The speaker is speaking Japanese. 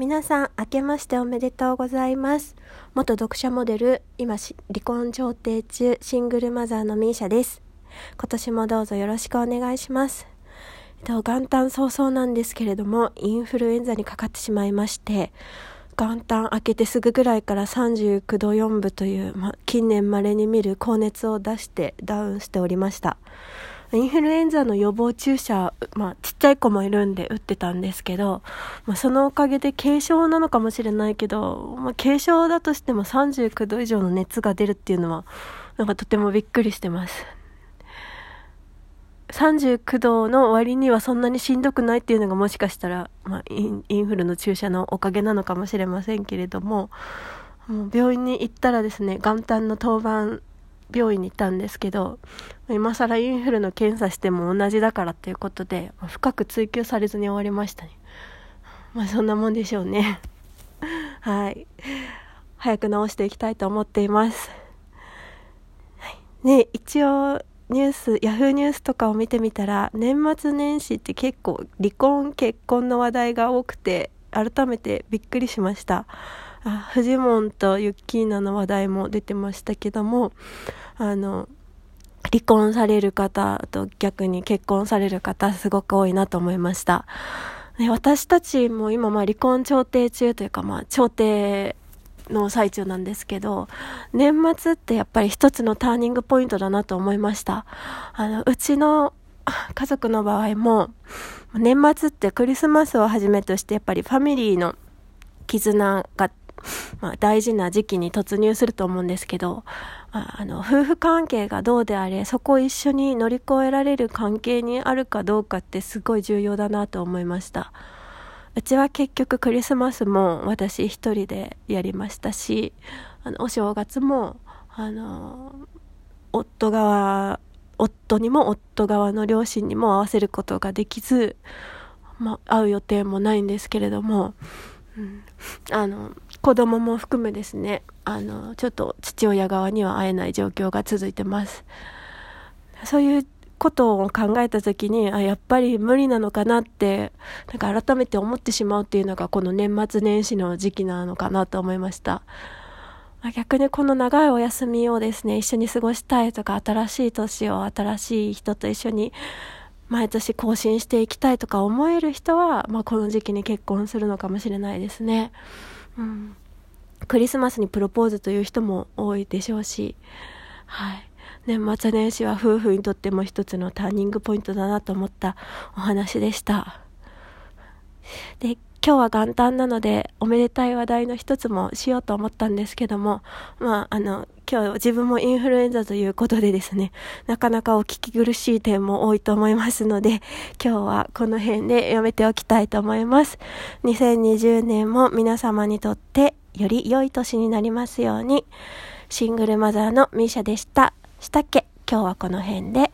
皆さん明けましておめでとうございます。元読者モデル今離婚調停中シングルマザーのミーシャです。今年もどうぞよろしくお願いします。元旦早々なんですけれどもインフルエンザにかかってしまいまして元旦明けてすぐぐらいから39度4分という、ま、近年稀に見る高熱を出してダウンしておりました。インフルエンザの予防注射、まあ、ちっちゃい子もいるんで打ってたんですけど、まあ、そのおかげで軽症なのかもしれないけど、まあ、軽症だとしても39度以上の熱が出るっていうのは、なんかとてもびっくりしてます。39度の割にはそんなにしんどくないっていうのがもしかしたら、まあ、インフルの注射のおかげなのかもしれませんけれども、もう病院に行ったらですね、元旦の当番病院に行ったんですけど、今更インフルの検査しても同じだからということで、深く追求されずに終わりましたね。まあそんなもんでしょうね。はい。早く治していきたいと思っています。はい、ね、一応、ニュース、ヤフーニュースとかを見てみたら、年末年始って結構離婚、結婚の話題が多くて、改めてびっくりしました。あフジモンとユッキーナの話題も出てましたけどもあの離婚される方と逆に結婚される方すごく多いなと思いました。私たちも今まあ離婚調停中というかまあ調停の最中なんですけど、年末ってやっぱり一つのターニングポイントだなと思いました。あの、うちの家族の場合も、年末ってクリスマスをはじめとしてやっぱりファミリーの絆がまあ、大事な時期に突入すると思うんですけど、まあ、あの夫婦関係がどうであれそこを一緒に乗り越えられる関係にあるかどうかってすごい重要だなと思いました。うちは結局クリスマスも私一人でやりましたしあのお正月もあの夫側夫にも夫側の両親にも合わせることができず、まあ、会う予定もないんですけれども、うん、あの子供も含めですね、あの、ちょっと父親側には会えない状況が続いてます。そういうことを考えた時に、あ、やっぱり無理なのかなって、なんか改めて思ってしまうっていうのがこの年末年始の時期なのかなと思いました。逆にこの長いお休みをですね、一緒に過ごしたいとか、新しい年を新しい人と一緒に毎年更新していきたいとか思える人は、まあ、この時期に結婚するのかもしれないですね。うん、クリスマスにプロポーズという人も多いでしょうし、はい。年末年始は夫婦にとっても一つのターニングポイントだなと思ったお話でした。で、今日は元旦なので、おめでたい話題の一つもしようと思ったんですけども、まあ、あの、今日自分もインフルエンザということでですね、なかなかお聞き苦しい点も多いと思いますので、今日はこの辺でやめておきたいと思います。2020年も皆様にとってより良い年になりますように、シングルマザーのミーシャでした。したっけ？今日はこの辺で。